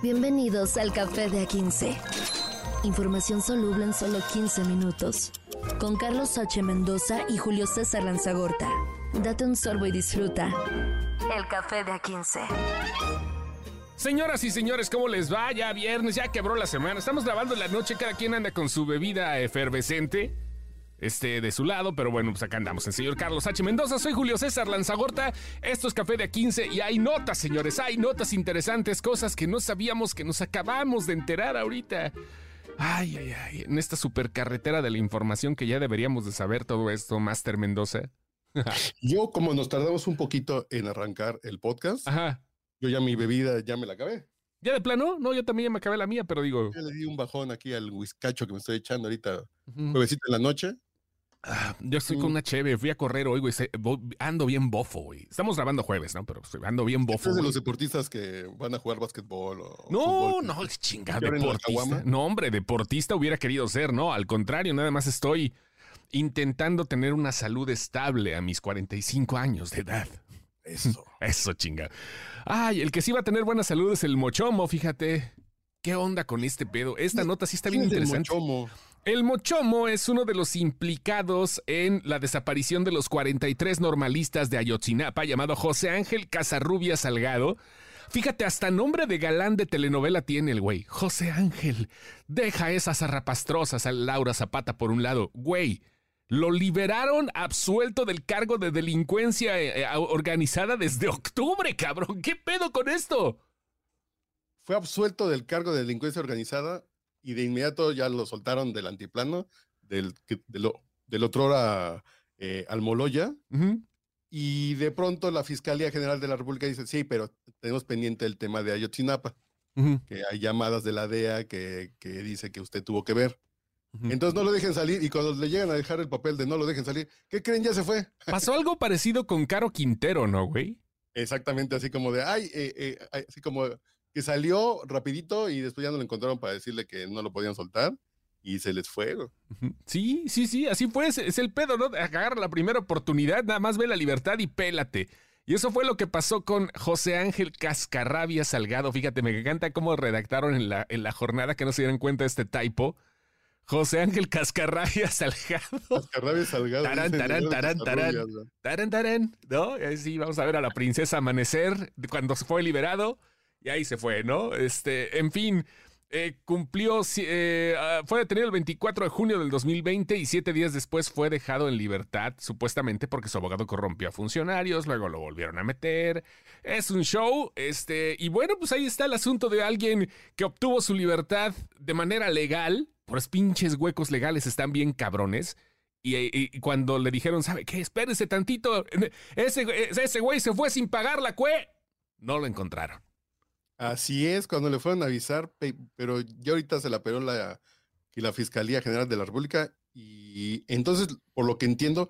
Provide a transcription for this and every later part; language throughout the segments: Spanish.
Bienvenidos al Café de A15. Información soluble en solo 15 minutos. Con Carlos H. Mendoza y Julio César Lanzagorta. Date un sorbo y disfruta. El Café de A15. Señoras y señores, ¿cómo les va? Ya viernes, ya quebró la semana. Estamos grabando la noche, cada quien anda con su bebida efervescente. Este de su lado, pero bueno, pues acá andamos. El señor Carlos H. Mendoza, soy Julio César Lanzagorta. Esto es Café de A15 y hay notas, señores. Hay notas interesantes, cosas que no sabíamos, que nos acabamos de enterar ahorita. Ay, ay, ay. En esta supercarretera de la información que ya deberíamos de saber todo esto, Master Mendoza. Yo, como nos tardamos un poquito en arrancar el podcast, Ajá. yo ya mi bebida ya me la acabé. ¿Ya de plano? No, yo también ya me acabé la mía, pero digo. Ya le di un bajón aquí al whiskacho que me estoy echando ahorita, ujú. juevesito en la noche. Ah, yo estoy con una cheve, fui a correr hoy, güey. Ando bien bofo, güey. Estamos grabando jueves, ¿no? Pero pues, ando bien bofo. ¿Es de los deportistas que van a jugar básquetbol o No, fútbol? no, chingada, ¿Que abren la deportista. No, hombre, deportista hubiera querido ser, no. Al contrario, nada más estoy intentando tener una salud estable a mis 45 años de edad. Eso. Eso, chinga. Ay, el que sí va a tener buena salud es el mochomo, fíjate. ¿Qué onda con este pedo? Esta nota sí está bien ¿Quién es el interesante. mochomo? El Mochomo es uno de los implicados en la desaparición de los 43 normalistas de Ayotzinapa llamado José Ángel Casarrubia Salgado. Fíjate, hasta nombre de galán de telenovela tiene el güey. José Ángel, deja esas arrapastrosas a Laura Zapata por un lado. Güey, lo liberaron absuelto del cargo de delincuencia eh, eh, organizada desde octubre, cabrón. ¿Qué pedo con esto? Fue absuelto del cargo de delincuencia organizada y de inmediato ya lo soltaron del antiplano, del, que- de lo- del otro hora eh, Almoloya. Ujú. Y de pronto la Fiscalía General de la República dice, sí, pero tenemos pendiente el tema de Ayotzinapa, Ujú. que hay llamadas de la DEA que, que dice que usted tuvo que ver. Entonces no lo dejen salir y cuando le llegan a dejar el papel de no lo dejen salir, ¿qué creen? Ya se fue. Pasó algo parecido con Caro Quintero, ¿no, güey? Exactamente así como de, ay, eh, eh, ay", así como que salió rapidito y después ya no lo encontraron para decirle que no lo podían soltar y se les fue. Sí, sí, sí, así fue, es, el pedo, ¿no? Agarra la primera oportunidad, nada más ve la libertad y pélate. Y eso fue lo que pasó con José Ángel Cascarrabia Salgado. Fíjate, me encanta cómo redactaron en la, en la jornada que no se dieron cuenta de este typo. José Ángel Cascarrabia Salgado. Cascarrabias Salgado. Tarán, tarán, "Eres tarán, tarán". Tarán, tarán, ¿no? Sí, vamos a ver a la princesa amanecer cuando fue liberado. Y ahí se fue, ¿no? Este, en fin, eh, cumplió, eh, ah, fue detenido el 24 de junio del 2020 y siete días después fue dejado en libertad, supuestamente porque su abogado corrompió a funcionarios, luego lo volvieron a meter. Es un show, este, y bueno, pues ahí está el asunto de alguien que obtuvo su libertad de manera legal. Por pinches huecos legales están bien cabrones. Y, y- y cuando le dijeron, ¿sabe qué? Espérese tantito. Ese, ese güey se fue sin pagar la cue. No lo encontraron. Así es, cuando le fueron a avisar, pe- pero ya ahorita se la peró la, que la Fiscalía General de la República y entonces, por lo que entiendo,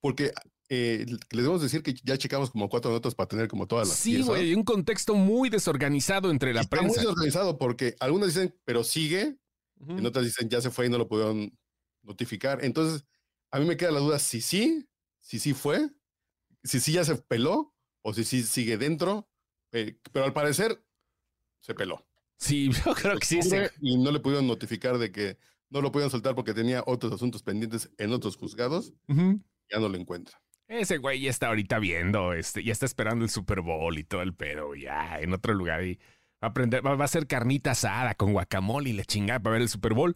porque eh, les debemos decir que ya checamos como cuatro notas para tener como todas las Sí, güey, un contexto muy desorganizado entre la Está muy prensa. desorganizado porque algunas dicen, pero sigue, en otras dicen, ya se fue y no lo pudieron notificar. Entonces, a mí me queda la duda si sí, si sí fue, si sí ya se peló o si sí sigue dentro, eh, pero al parecer se peló. Sí, yo creo que sí. Y no le pudieron notificar de que no lo pudieron soltar porque tenía otros asuntos pendientes en otros juzgados. Ya no lo encuentra. Ese güey ya está ahorita viendo, este, ya está esperando el Super Bowl y todo el pedo, ya en otro lugar. Y va a aprender, va, va a hacer carnita asada con guacamole y le chingada para ver el Super Bowl.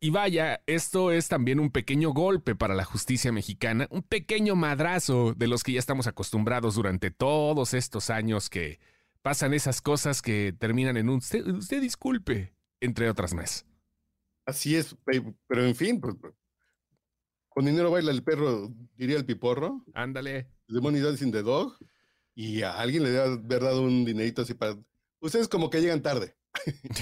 Y vaya, esto es también un pequeño golpe para la justicia mexicana, un pequeño madrazo de los que ya estamos acostumbrados durante todos estos años que pasan esas cosas que terminan en un usted, usted disculpe, entre otras más. Así es, pe- pero en fin, pues, con dinero baila el perro, diría el piporro. Ándale. The money dancing the dog. Y a alguien le debe haber dado un dinerito así para. Ustedes como que llegan tarde.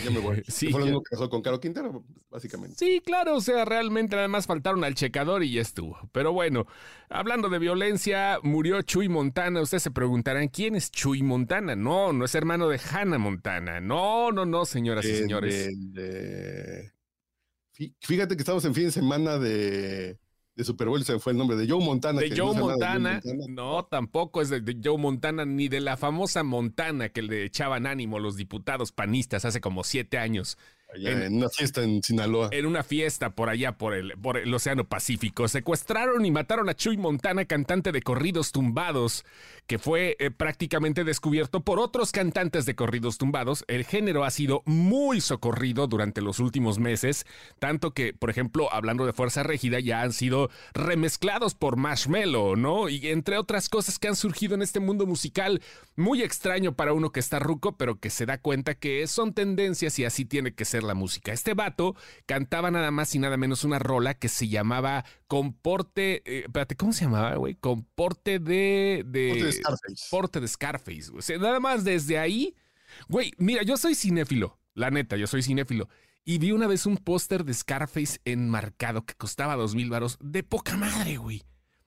Ya me voy. Sí, Fue lo ya- mismo que pasó con Caro Quintero, básicamente. Sí, claro, o sea, realmente nada más faltaron al checador y ya estuvo. Pero bueno, hablando de violencia, murió Chuy Montana. Ustedes se preguntarán, ¿quién es Chuy Montana? No, no es hermano de Hannah Montana. No, no, no, señoras y señores. de- de- Fí- Fíjate que estamos en fin de semana de de Super Bowl se fue el nombre de Joe Montana. De que Joe no Montana, no, tampoco es de, de Joe Montana, ni de la famosa Montana que le echaban ánimo los diputados panistas hace como siete años. Allá en, una fiesta en Sinaloa. En una fiesta por allá, por el, por el Océano Pacífico. Secuestraron y mataron a Chuy Montana, cantante de corridos tumbados, que fue eh, prácticamente descubierto por otros cantantes de corridos tumbados. El género ha sido muy socorrido durante los últimos meses, tanto que, por ejemplo, hablando de Fuerza Régida, ya han sido remezclados por Marshmello, ¿no? Y entre otras cosas que han surgido en este mundo musical, muy extraño para uno que está ruco, pero que se da cuenta que son tendencias y así tiene que ser la música. Este vato cantaba nada más y nada menos una rola que se llamaba Comporte. Eh, espérate, ¿cómo se llamaba, güey? Comporte de. Scarface. Porte de Scarface. O sea, nada más desde ahí. Güey, mira, yo soy cinéfilo. La neta, yo soy cinéfilo. Y vi una vez un póster de Scarface enmarcado que costaba dos mil varos. De poca madre, güey.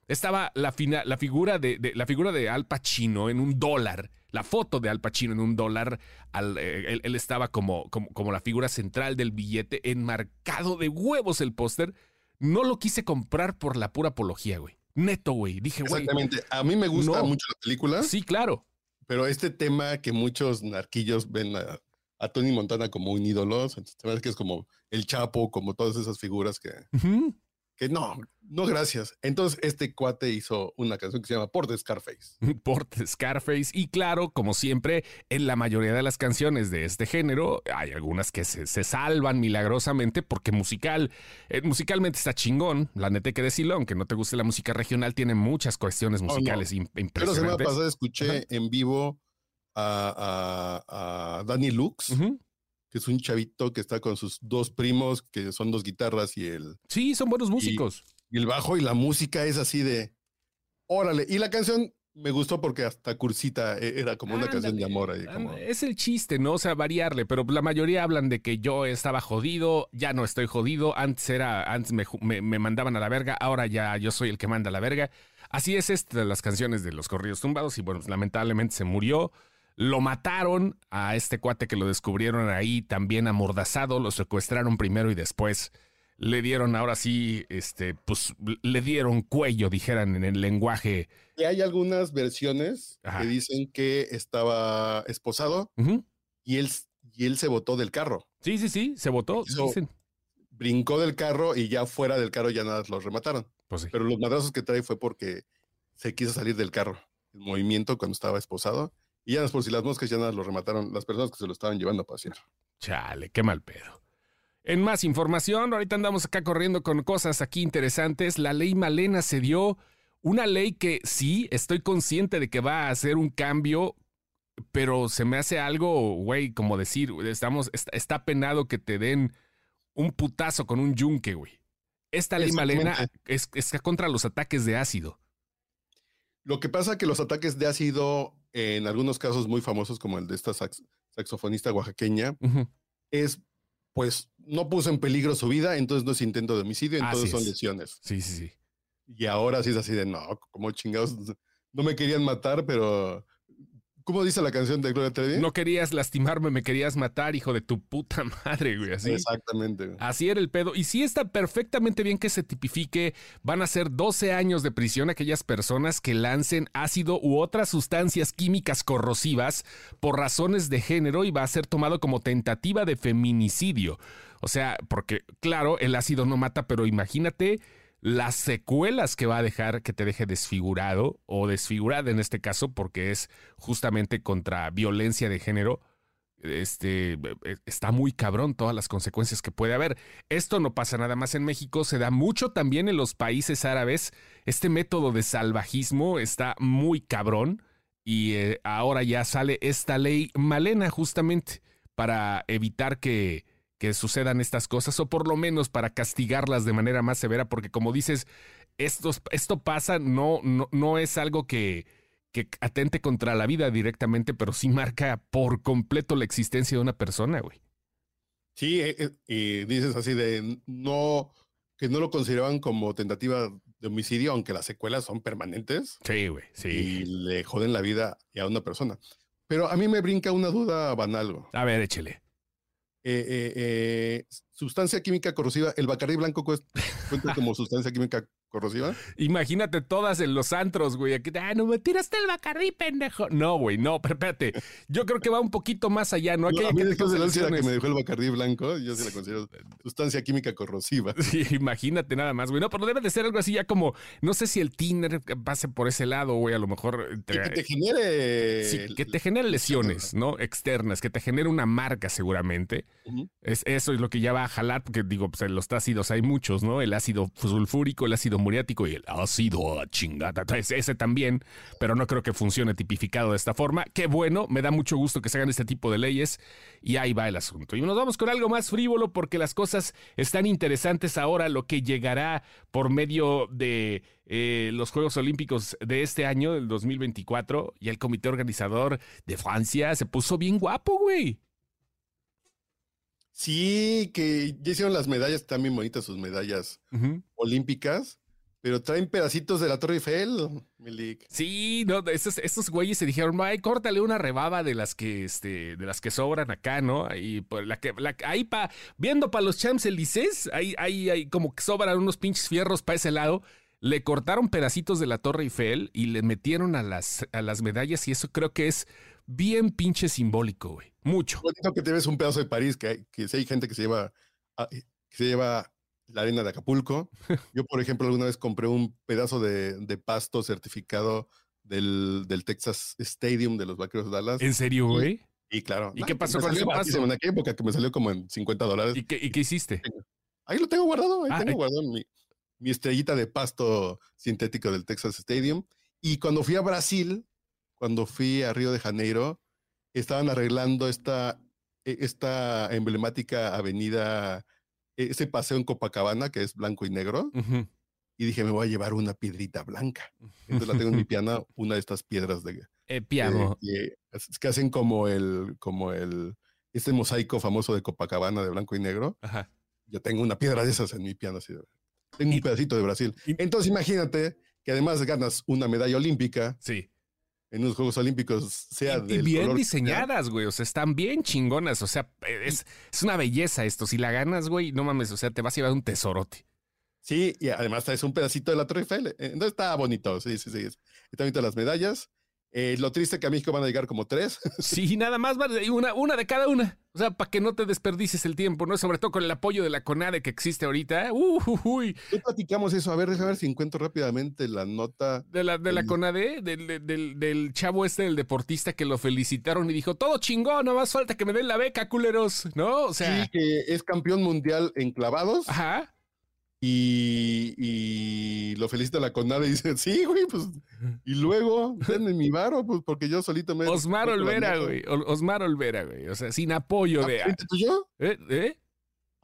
Estaba la, la, figura de, la figura de Al Pacino en un dólar. La foto de Al Pacino en un dólar. Eh, él, él, estaba como, como, como la figura central del billete, enmarcado de huevos el póster. No lo quise comprar por la pura apología, güey. Neto, güey. Dije, güey. Exactamente. A mí me gusta no. mucho la película. Sí, claro. Pero este tema que muchos narquillos ven a, a Tony Montana como un ídolo, entonces que es como el Chapo, como todas esas figuras que, Uh -huh. Que no, no gracias. Entonces este cuate hizo una canción que se llama Porte Scarface. Porte Scarface y claro, como siempre, en la mayoría de las canciones de este género hay algunas que se, se salvan milagrosamente porque musical, eh, musicalmente está chingón, la neta hay que decirlo, aunque no te guste la música regional, tiene muchas cuestiones musicales oh, no. impresionantes. Pero semana pasada escuché Ajá. en vivo a, a, a Danny Lux. Uh -huh que es un chavito que está con sus dos primos, que son dos guitarras y el... Sí, son buenos músicos. Y, y el bajo y la música es así de... Órale. Y la canción me gustó porque hasta cursita e, era como una canción de amor ahí. Como... Es el chiste, ¿no? O sea, variarle, pero la mayoría hablan de que yo estaba jodido, ya no estoy jodido, antes era, antes me, me, me mandaban a la verga, ahora ya yo soy el que manda a la verga. Así es esta de las canciones de los corridos tumbados y bueno, pues, lamentablemente se murió. Lo mataron a este cuate que lo descubrieron ahí también amordazado, lo secuestraron primero y después le dieron ahora sí, este, pues le dieron cuello, dijeran en el lenguaje. Y hay algunas versiones Ajá. que dicen que estaba esposado uh -huh. y, él, y él se botó del carro. Sí, sí, sí, se botó. So, dicen. Brincó del carro y ya fuera del carro ya nada los remataron. Pues sí. Pero los madrazos que trae fue porque se quiso salir del carro. El movimiento cuando estaba esposado y ya por si las moscas ya nada lo remataron las personas que se lo estaban llevando a pasear. Chale, qué mal pedo. En más información, ahorita andamos acá corriendo con cosas aquí interesantes. La ley Malena se dio una ley que sí, estoy consciente de que va a hacer un cambio, pero se me hace algo, güey, como decir, estamos, está, penado que te den un putazo con un yunque, güey. Esta ley Malena es, es contra los ataques de ácido. Lo que pasa es que los ataques de ácido en algunos casos muy famosos, como el de esta sax saxofonista oaxaqueña, uh -huh. es, pues, no puso en peligro su vida, entonces no es intento de homicidio, entonces son lesiones. Sí, sí, sí. Y ahora sí es así de, no, como chingados, no me querían matar, pero ¿Cómo dice la canción de Gloria Trevi? No querías lastimarme, me querías matar, hijo de tu puta madre, güey. Así. Exactamente. Así era el pedo. Y sí está perfectamente bien que se tipifique. Van a ser 12 años de prisión aquellas personas que lancen ácido u otras sustancias químicas corrosivas por razones de género y va a ser tomado como tentativa de feminicidio. O sea, porque, claro, el ácido no mata, pero imagínate las secuelas que va a dejar que te deje desfigurado o desfigurada en este caso porque es justamente contra violencia de género. Este está muy cabrón todas las consecuencias que puede haber. Esto no pasa nada más en México, se da mucho también en los países árabes. Este método de salvajismo está muy cabrón y eh, ahora ya sale esta ley Malena justamente para evitar que que sucedan estas cosas o por lo menos para castigarlas de manera más severa porque como dices, esto, esto pasa, no, no, no es algo que, que atente contra la vida directamente, pero sí marca por completo la existencia de una persona, güey. Sí, eh, y dices así de no, que no lo consideraban como tentativa de homicidio, aunque las secuelas son permanentes. Sí, güey, sí. Y le joden la vida a una persona. Pero a mí me brinca una duda banal. A ver, échele. Eh, eh, eh, sustancia química corrosiva, el Bacardí blanco cuenta como sustancia química corrosiva. Imagínate todas en los antros, güey. Aquí, ah, no me tiraste el bacardí, pendejo. No, güey, no, pero espérate. Yo creo que va un poquito más allá, ¿no? Aquella a mí después de la que me dejó el bacardí blanco, yo sí la considero sustancia química corrosiva. Sí, imagínate nada más, güey. No, pero debe de ser algo así ya como, no sé si el tiner pase por ese lado, güey, a lo mejor. que te genere... Sí, que te genere lesiones, ¿no? Externas, que te genere una marca seguramente. es, eso es lo que ya va a jalar, porque digo, pues los ácidos hay muchos, ¿no? El ácido sulfúrico, el ácido muriático y el ácido chingada. Ese también, pero no creo que funcione tipificado de esta forma. Qué bueno, me da mucho gusto que se hagan este tipo de leyes y ahí va el asunto. Y nos vamos con algo más frívolo porque las cosas están interesantes ahora, lo que llegará por medio de eh, los Juegos Olímpicos de este año, del 2024, y el comité organizador de Francia se puso bien guapo, güey. Sí, que ya hicieron las medallas, están bien bonitas sus medallas olímpicas, pero traen pedacitos de la Torre Eiffel, Milik. Sí, no, estos, estos güeyes se dijeron, ay, córtale una rebaba de las que, este, de las que sobran acá, ¿no? Ahí, pues, la que, ahí pa, viendo para los Champs-Élysées, ahí, ahí, ahí como que sobran unos pinches fierros para ese lado. Le cortaron pedacitos de la Torre Eiffel y le metieron a las, a las medallas y eso creo que es bien pinche simbólico, güey. Mucho. Bonito que te ves un pedazo de París, que, hay, que si hay gente que se lleva, ah, que se lleva la arena de Acapulco. Yo, por ejemplo, alguna vez compré un pedazo de, pasto certificado del, Texas Stadium de los Vaqueros de Dallas. ¿En serio, güey? Y, claro. ¿Y qué pasó con ese pasto? En aquella época que me salió como en 50 dólares. ¿Y qué, ¿Y qué, hiciste? Ahí lo tengo guardado, ahí ah, tengo guardado mi, mi estrellita de pasto sintético del Texas Stadium. Y cuando fui a Brasil, cuando fui a Río de Janeiro, estaban arreglando esta, e, esta emblemática avenida, ese paseo en Copacabana, que es blanco y negro. Y dije, me voy a llevar una piedrita blanca. Entonces la tengo en mi piano, una de estas piedras de... Eh, piano. que, hacen como el, como el, este mosaico famoso de Copacabana de blanco y negro. Yo tengo una piedra de esas en mi piano. Así, tengo un pedacito de Brasil. Entonces imagínate que además ganas una medalla olímpica. Sí en los Juegos Olímpicos sea y, y bien diseñadas, güey. O sea, están bien chingonas. O sea, es, es una belleza esto. Si la ganas, güey, no mames, o sea, te vas a llevar un tesorote. Sí, y además traes un pedacito de la Torre Eiffel. Eh, entonces está bonito, sí, sí, sí. Está bonito las medallas. Eh, lo triste que a México van a llegar como tres. Sí, nada más, una, una de cada una. O sea, para que no te desperdices el tiempo, ¿no? Sobre todo con el apoyo de la CONADE que existe ahorita. Uh, uy. ¿Qué platicamos eso? A ver, déjame ver si encuentro rápidamente la nota. De la, de la CONADE, del, del, del, chavo este, del deportista que lo felicitaron y dijo, todo chingón, no más falta que me den la beca, culeros, ¿no? O sea. Sí, que es campeón mundial en clavados. Ajá. Y, lo felicita la conada y dice, sí, güey, pues, y luego, denme mi varo, pues, porque yo solito me... Osmar Olvera, güey, Osmar Olvera, güey, o sea, sin apoyo de... tuyo? ¿Eh? ¿Eh?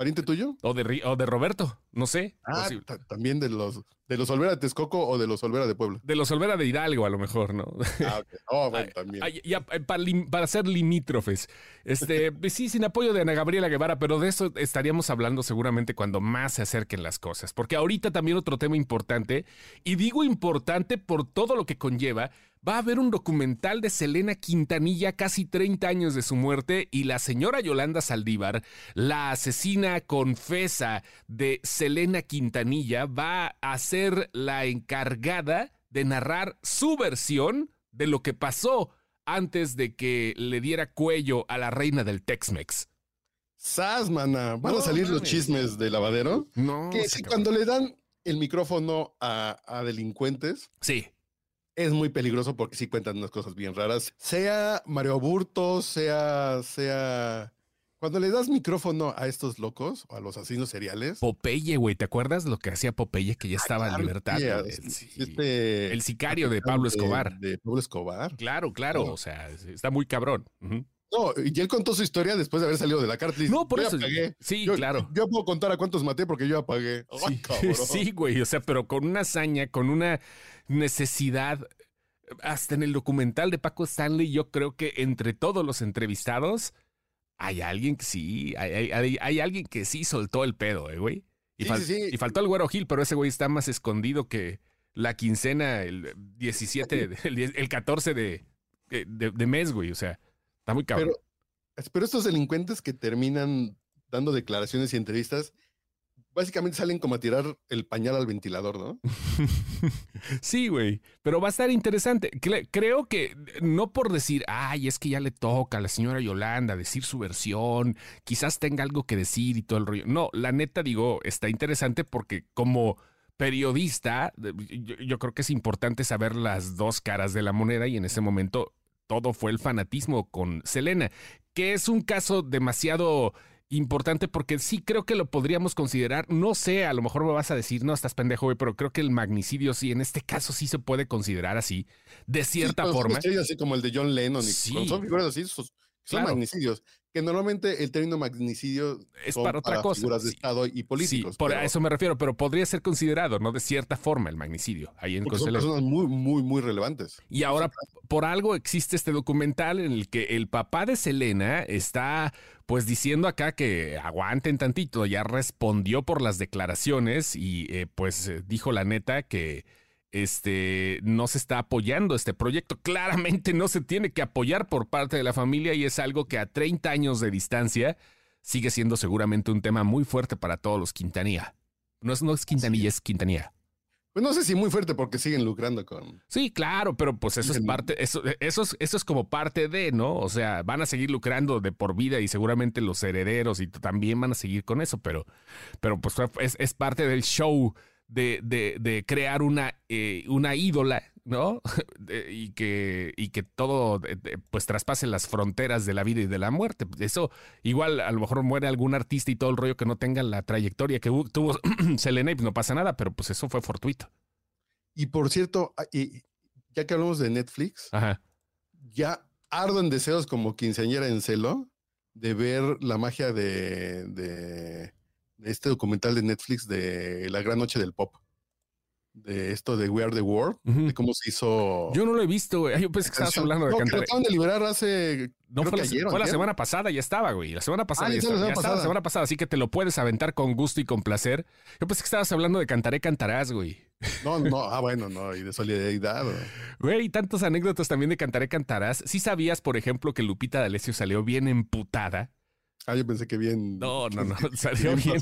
¿Pariente tuyo? O de, o de Roberto, no sé. Ah, también de los de los Olvera de Texcoco o de los Olvera de Puebla. De los Olvera de Hidalgo, a lo mejor, ¿no? Ah, ok. Oh, bueno, también. Ya, para, para, ser limítrofes. Este, sí, sin apoyo de Ana Gabriela Guevara, pero de eso estaríamos hablando seguramente cuando más se acerquen las cosas. Porque ahorita también otro tema importante, y digo importante por todo lo que conlleva, va a haber un documental de Selena Quintanilla casi 30 años de su muerte y la señora Yolanda Saldívar, la asesina confesa de Selena Quintanilla, va a ser la encargada de narrar su versión de lo que pasó antes de que le diera cuello a la reina del Tex-Mex. Sas, mana. ¿Van a salir los chismes de lavadero? No. Que si cuando le dan el micrófono a, a delincuentes. Sí es muy peligroso porque sí cuentan unas cosas bien raras. Sea Mario Burto, sea, sea. Cuando le das micrófono a estos locos o a los asesinos seriales. Popeye, güey, ¿te acuerdas lo que hacía Popeye que ya ah, estaba en libertad? este, el sicario de Pablo Escobar. De, Pablo Escobar. Claro, claro, o sea, está muy cabrón. No, y él contó su historia después de haber salido de la cárcel. No, por eso. Sí, claro. Yo puedo contar a cuántos maté porque yo apagué. sí, güey, o sea, pero con una hazaña, con una necesidad. Hasta en el documental de Paco Stanley, yo creo que entre todos los entrevistados, hay alguien que sí, hay, alguien que sí soltó el pedo, ¿eh, güey. Y, y, faltó el güero Gil, pero ese güey está más escondido que la quincena el 17, el, 14 de, de, mes, güey. O sea, está muy cabrón. pero estos delincuentes que terminan dando declaraciones y entrevistas básicamente salen como a tirar el pañal al ventilador, ¿no? sí, güey, pero va a estar interesante. creo que no por decir, ay, es que ya le toca a la señora Yolanda decir su versión, quizás tenga algo que decir y todo el rollo. No, la neta digo, está interesante porque como periodista, yo creo que es importante saber las dos caras de la moneda y en ese momento todo fue el fanatismo con Selena, que es un caso demasiado importante porque sí creo que lo podríamos considerar, no sé, a lo mejor me vas a decir, no, estás pendejo, güey, pero creo que el magnicidio sí, en este caso sí se puede considerar así, de cierta forma. así como el de John Lennon, y son figuras así, son magnicidios que normalmente el término magnicidio es para otra cosa. Figuras de Estado y políticos. Sí, por eso me refiero, pero podría ser considerado, ¿no? De cierta forma el magnicidio. Ahí en son personas muy, muy, muy relevantes. Y ahora, por algo existe este documental en el que el papá de Selena está, pues, diciendo acá que aguanten tantito. Ya respondió por las declaraciones y, eh, pues, eh, dijo la neta que este, no se está apoyando este proyecto. Claramente no se tiene que apoyar por parte de la familia y es algo que a 30 años de distancia sigue siendo seguramente un tema muy fuerte para todos los Quintanilla. No es, no es Quintanilla, es Quintanilla. Pues no sé si muy fuerte porque siguen lucrando con. Sí, claro, pero pues eso es parte, eso, eso, es, eso es como parte de, ¿no? O sea, van a seguir lucrando de por vida y seguramente los herederos y también van a seguir con eso, pero, pero pues es, es parte del show de, de, crear una, eh, una ídola, ¿no? y, que, y que todo pues traspase las fronteras de la vida y de la muerte. Eso igual a lo mejor muere algún artista y todo el rollo que no tenga la trayectoria que tuvo Selena y pues no pasa nada, pero pues eso fue fortuito. Y por cierto, ah, ya que hablamos de Netflix, ya ardo en deseos como quinceañera en celo de ver la magia de este documental de Netflix de La Gran Noche del Pop. De esto de We Are the World, de cómo se hizo. Yo no lo he visto, güey. Yo pensé que estabas hablando de no, cantar. acaban de liberar hace. No fue, la, fue la semana pasada, ya estaba, güey. La semana pasada ah, ya, estaba, la semana, la semana pasada, así que te lo puedes aventar con gusto y con placer. Yo pensé que estabas hablando de Cantaré Cantarás, güey. No, no, ah, bueno, no, y de solidaridad. Güey, tantos anécdotas también de Cantaré Cantarás. ¿Sí sabías, por ejemplo, que Lupita D'Alessio salió bien emputada Ah, yo pensé que bien. No, no, no, salió bien.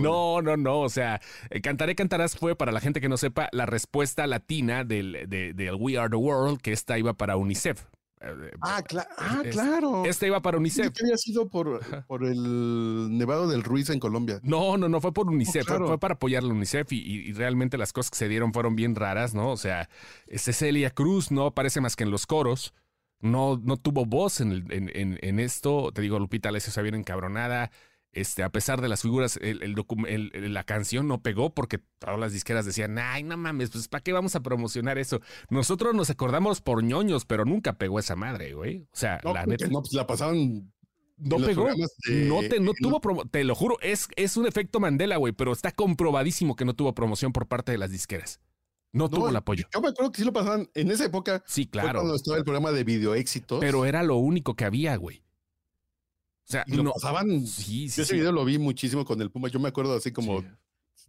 No, no, no. O sea, eh, Cantaré Cantarás fue, para la gente que no sepa, la respuesta latina del, de, We Are the World, que esta iba para UNICEF. Eh, ah, ah claro. Esta iba para UNICEF. Que había sido por, por el Nevado del Ruiz en Colombia. No, no, no, fue por UNICEF. fue, para apoyar a UNICEF y, realmente las cosas que se dieron fueron bien raras, ¿no? O sea, Cecilia Cruz no aparece más que en los coros no, no tuvo voz en, en, en, esto. Te digo, Lupita Alessio se bien encabronada. Este, a pesar de las figuras, el, el, la canción no pegó porque todas las disqueras decían, ay, no mames, pues ¿para qué vamos a promocionar eso? Nosotros nos acordamos por ñoños, pero nunca pegó esa madre, güey. O sea, la neta. No, pues la pasaban no pegó. No, te, no tuvo te lo juro, es, es un efecto Mandela, güey, pero está comprobadísimo que no tuvo promoción por parte de las disqueras. No, tuvo el apoyo. Yo me acuerdo que sí lo pasaban en esa época. Sí, claro. cuando estaba el programa de video éxitos. Pero era lo único que había, güey. O sea, y lo pasaban. Sí, sí. ese video lo vi muchísimo con el Puma. Yo me acuerdo así como.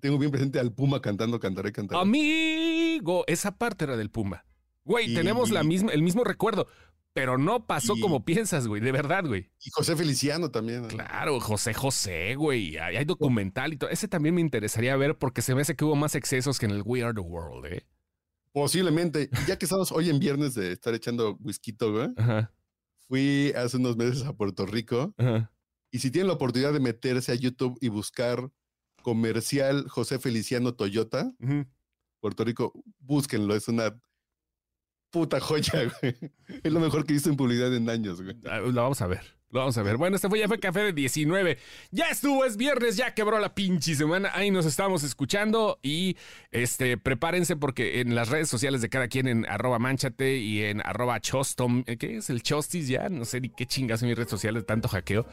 Tengo bien presente al Puma cantando, cantaré, cantaré. Amigo, esa parte era del Puma. Güey, tenemos la misma, el mismo recuerdo pero no pasó como piensas, güey, de verdad, güey. Y José Feliciano también. Claro, José José, güey. Hay, documental y todo. Ese también me interesaría ver porque se me hace que hubo más excesos que en el We Are the World, ¿eh? Posiblemente. Ya que estamos hoy en viernes de estar echando whisky, güey. Ajá. Fui hace unos meses a Puerto Rico. Ajá. Y si tienen la oportunidad de meterse a YouTube y buscar comercial José Feliciano Toyota, Puerto Rico, búsquenlo. Es una puta joya, güey. Es lo mejor que he visto en publicidad en años, güey. Ah, lo vamos a ver. Lo vamos a ver. Bueno, este fue ya fue café de 19. Ya estuvo, es viernes, ya quebró la pinche semana. Ahí nos estamos escuchando y este prepárense porque en las redes sociales de cada quien en arroba manchate y en arroba chostom, ¿eh? ¿qué es el chostis ya? No sé ni qué chingas en mis redes sociales, tanto hackeo.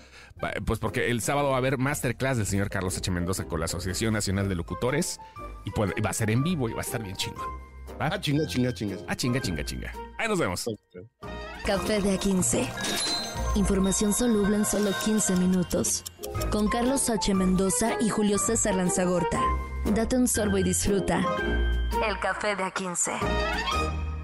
Pues porque el sábado va a haber masterclass del señor Carlos H. Mendoza con la Asociación Nacional de Locutores y va a ser en vivo y va a estar bien chingón. Ah, chinga, chinga, chinga. Ah, chinga, chinga, chinga. Ahí nos vemos. Café de A15. Información soluble en solo 15 minutos. Con Carlos H. Mendoza y Julio César Lanzagorta. Date un sorbo y disfruta. El café de A15.